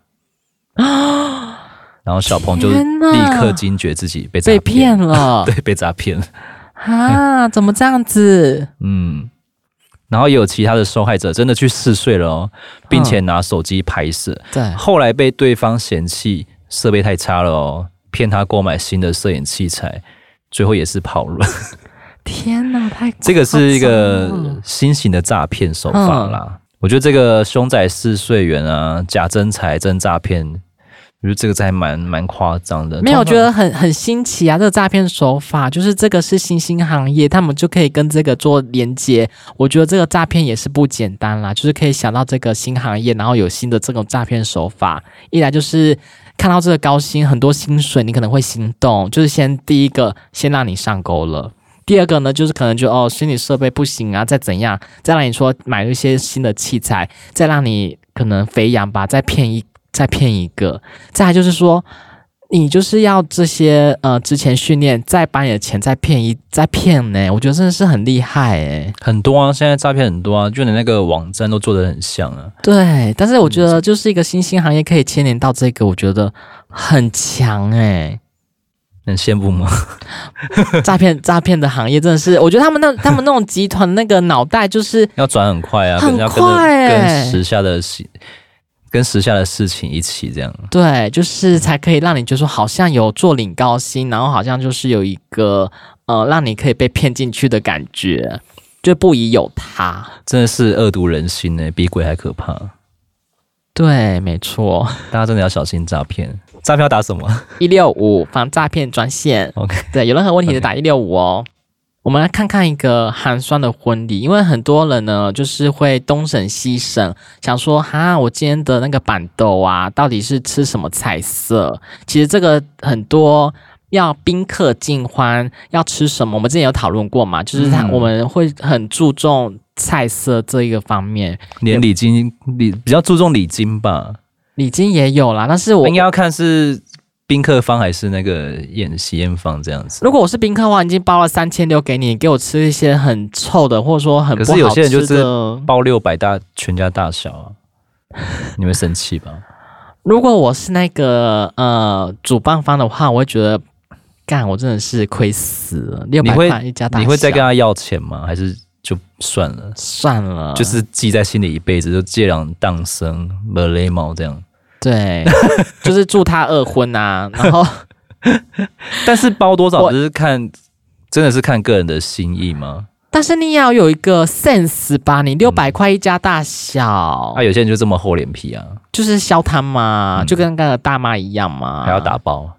啊！嗯、然后小鹏就立刻惊觉自己被被骗了，对，被诈骗了啊！怎么这样子？嗯。然后也有其他的受害者真的去试睡了哦，并且拿手机拍摄。对，后来被对方嫌弃设备太差了哦，骗他购买新的摄影器材，最后也是跑了。天哪，太这个是一个新型的诈骗手法啦。嗯、我觉得这个凶宅试睡员啊，假真才真诈骗。我觉得这个还蛮蛮夸张的，没有，我觉得很很新奇啊！这个诈骗手法，就是这个是新兴行业，他们就可以跟这个做连接。我觉得这个诈骗也是不简单啦，就是可以想到这个新行业，然后有新的这种诈骗手法。一来就是看到这个高薪，很多薪水，你可能会心动，就是先第一个先让你上钩了。第二个呢，就是可能就哦，虚拟设备不行啊，再怎样，再让你说买一些新的器材，再让你可能肥羊吧，再骗一。再骗一个，再来就是说，你就是要这些呃之前训练，再把你的钱再骗一再骗呢？我觉得真的是很厉害诶，很多啊，现在诈骗很多啊，就连那个网站都做得很像啊。对，但是我觉得就是一个新兴行业可以牵连到这个，我觉得很强诶。很羡慕吗？诈骗诈骗的行业真的是，我觉得他们那他们那种集团那个脑袋就是 要转很快啊，很快诶，跟时下的跟时下的事情一起这样，对，就是才可以让你就说好像有坐领高薪，然后好像就是有一个呃，让你可以被骗进去的感觉，就不宜有他，真的是恶毒人心呢，比鬼还可怕。对，没错，大家真的要小心诈骗。诈骗要打什么？一六五防诈骗专线。OK，对，有任何问题就打一六五哦。Okay. 我们来看看一个寒酸的婚礼，因为很多人呢，就是会东省西省，想说哈，我今天的那个板豆啊，到底是吃什么菜色？其实这个很多要宾客尽欢，要吃什么？我们之前有讨论过嘛，就是他我们会很注重菜色这一个方面，连礼金礼比较注重礼金吧，礼金也有啦，但是我应该要看是。宾客方还是那个宴喜宴方这样子。如果我是宾客的话，已经包了三千六给你，给我吃一些很臭的，或者说很不好吃的。可是有些人就是包六百大全家大小啊，你会生气吧？如果我是那个呃主办方的话，我会觉得干，我真的是亏死了。六百块一家大小，你会再跟他要钱吗？还是就算了？算了，就是记在心里一辈子，就借两当生没雷毛这样。对，就是祝他二婚啊，然后，但是包多少就是看，真的是看个人的心意吗？但是你要有一个 sense 吧，你六百块一家大小，那、嗯啊、有些人就这么厚脸皮啊，就是消摊嘛，嗯、就跟那个大妈一样嘛，还要打包。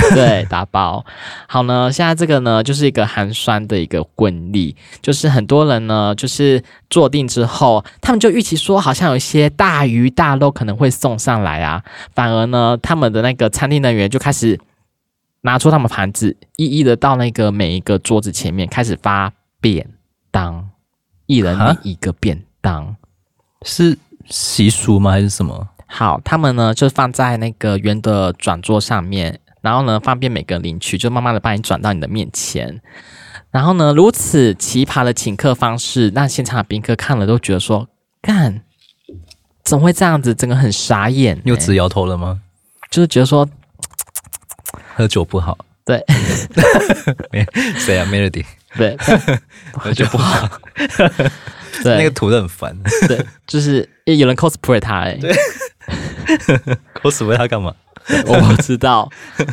对，打包好呢。现在这个呢，就是一个寒酸的一个婚礼，就是很多人呢，就是坐定之后，他们就预期说，好像有一些大鱼大肉可能会送上来啊。反而呢，他们的那个餐厅人员就开始拿出他们盘子，一一的到那个每一个桌子前面开始发便当，一人领一个便当，是习俗吗？还是什么？好，他们呢就放在那个圆的转桌上面。然后呢，方便每个人领取，就慢慢的帮你转到你的面前。然后呢，如此奇葩的请客方式，让现场的宾客看了都觉得说：“干，怎么会这样子？整个很傻眼。”又直摇头了吗？就是觉得说喝酒不好。对，谁啊？Melody。对，喝酒不好。对，那个图都很烦。对，就是有人 cosplay 他哎。对，cosplay 他干嘛？我不知道。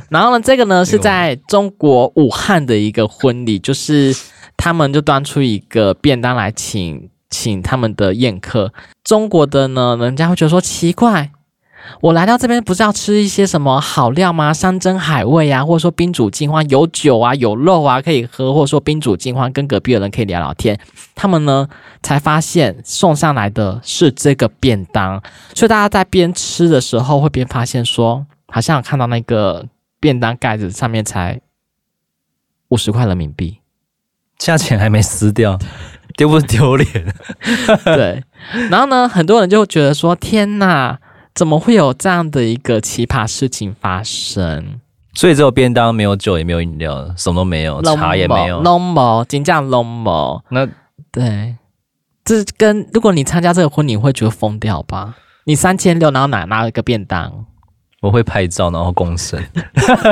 然后呢，这个呢是在中国武汉的一个婚礼，就是他们就端出一个便当来请请他们的宴客。中国的呢，人家会觉得说奇怪，我来到这边不是要吃一些什么好料吗？山珍海味啊，或者说宾主尽欢，有酒啊，有肉啊可以喝，或者说宾主尽欢，跟隔壁的人可以聊聊天。他们呢才发现送上来的是这个便当，所以大家在边吃的时候会边发现说。好像有看到那个便当盖子上面才五十块人民币，价钱还没撕掉，丢不丢脸？对。然后呢，很多人就觉得说：“天哪，怎么会有这样的一个奇葩事情发生？”所以只有便当，没有酒，也没有饮料，什么都没有，茶也没有，normal，金价 normal。那对，这跟如果你参加这个婚礼，你会觉得疯掉吧？你三千六，然后拿拿了一个便当。我会拍照，然后公审，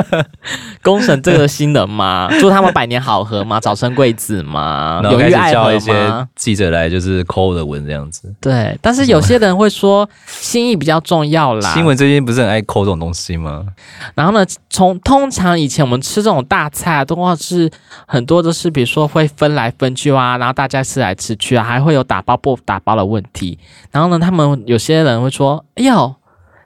公审这个新人吗？祝他们百年好合吗？早生贵子吗？永浴爱？一些记者来就是抠我的文这样子。对，但是有些人会说心意比较重要啦。新闻最近不是很爱抠这种东西吗？然后呢，从通常以前我们吃这种大菜的话，是很多都是比如说会分来分去啊，然后大家吃来吃去啊，还会有打包不打包的问题。然后呢，他们有些人会说：“哎呦。”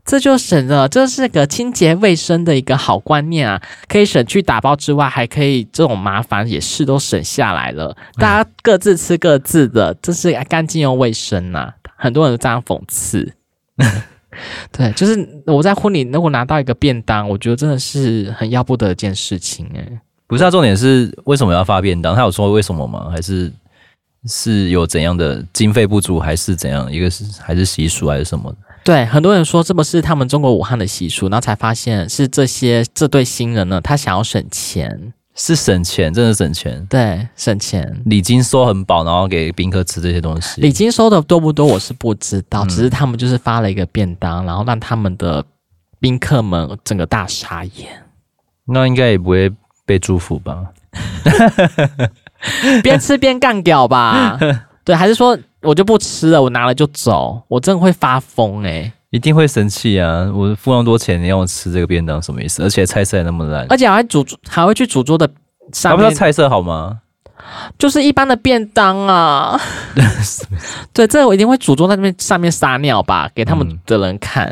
这就省了，这是个清洁卫生的一个好观念啊！可以省去打包之外，还可以这种麻烦也是都省下来了。大家各自吃各自的，这是干净又卫生呐、啊。很多人都这样讽刺。对，就是我在婚礼如果拿到一个便当，我觉得真的是很要不得一件事情哎、欸。不是，啊重点是为什么要发便当？他有说为什么吗？还是是有怎样的经费不足，还是怎样？一个是还是习俗还是什么？对，很多人说这不是他们中国武汉的习俗，然后才发现是这些这对新人呢，他想要省钱，是省钱，真的省钱。对，省钱，礼金收很饱，然后给宾客吃这些东西。礼金收的多不多，我是不知道，嗯、只是他们就是发了一个便当，然后让他们的宾客们整个大傻眼。那应该也不会被祝福吧？边吃边干掉吧？对，还是说？我就不吃了，我拿了就走，我真的会发疯哎、欸！一定会生气啊！我付那么多钱，你让我吃这个便当，什么意思？而且菜色还那么烂，而且还会主还会去煮桌的上面，还不知道菜色好吗？就是一般的便当啊。对，这个我一定会煮桌在那边上面撒尿吧，给他们的人看。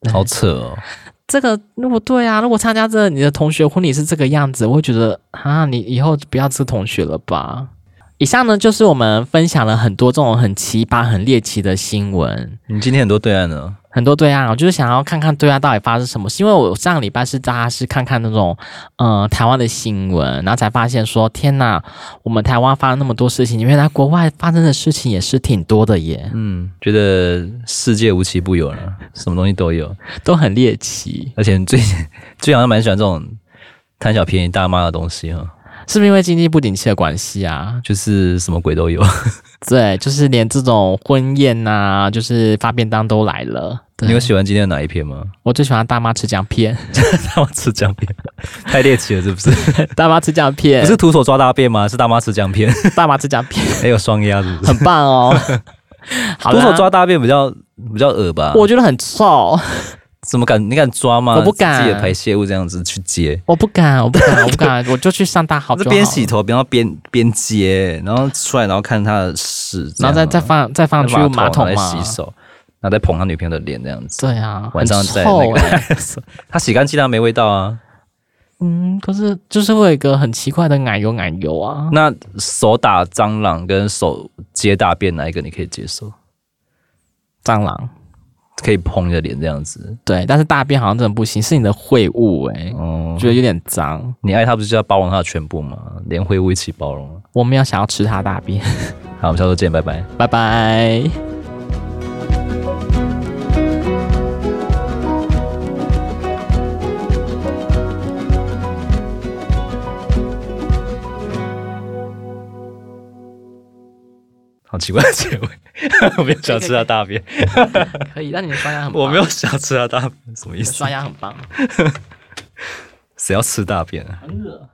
嗯、好扯哦！这个如果对啊，如果参加这你的同学婚礼是这个样子，我会觉得啊，你以后不要吃同学了吧。以上呢，就是我们分享了很多这种很奇葩、很猎奇的新闻。你今天很多对岸呢？很多对岸，我就是想要看看对岸到底发生什么。是因为我上个礼拜是大家是看看那种，呃，台湾的新闻，然后才发现说，天哪，我们台湾发生那么多事情，原来国外发生的事情也是挺多的耶。嗯，觉得世界无奇不有了，什么东西都有，都很猎奇。而且最最好像蛮喜欢这种贪小便宜大妈的东西哈。是不是因为经济不景气的关系啊？就是什么鬼都有，对，就是连这种婚宴呐、啊，就是发便当都来了。你有喜欢今天的哪一篇吗？我最喜欢大妈吃姜片，大妈吃姜片，太猎奇了，是不是？大妈吃姜片，不是徒手抓大便吗？是大妈吃姜片，大妈吃姜片，还有双鸭，是不是？很棒哦。徒手抓大便比较比较恶吧？我觉得很臭。怎么敢？你敢抓吗？我不敢，自己的排泄物这样子去接，我不敢，我不敢，我不敢，我就去上大号。就边洗头，然后边边接，然后出来，然后看他的屎，然后再再放再放去马桶来洗手，然后再捧他女朋友的脸这样子。对啊，晚上再那个，他洗干净，他没味道啊。嗯，可是就是会有一个很奇怪的奶油奶油啊。那手打蟑螂跟手接大便哪一个你可以接受？蟑螂。可以碰你的脸这样子，对，但是大便好像真的不行，是你的秽物哎、欸，哦，觉得有点脏。你爱他不是就要包容他的全部吗？连秽物一起包容。我们要想要吃他大便。好，我们下周见，拜拜，拜拜。好奇怪的结尾。我没有想吃他大便，可以，但你的刷牙很棒。我没有想吃他大便，什么意思？刷牙很棒。谁要吃大便啊？很恶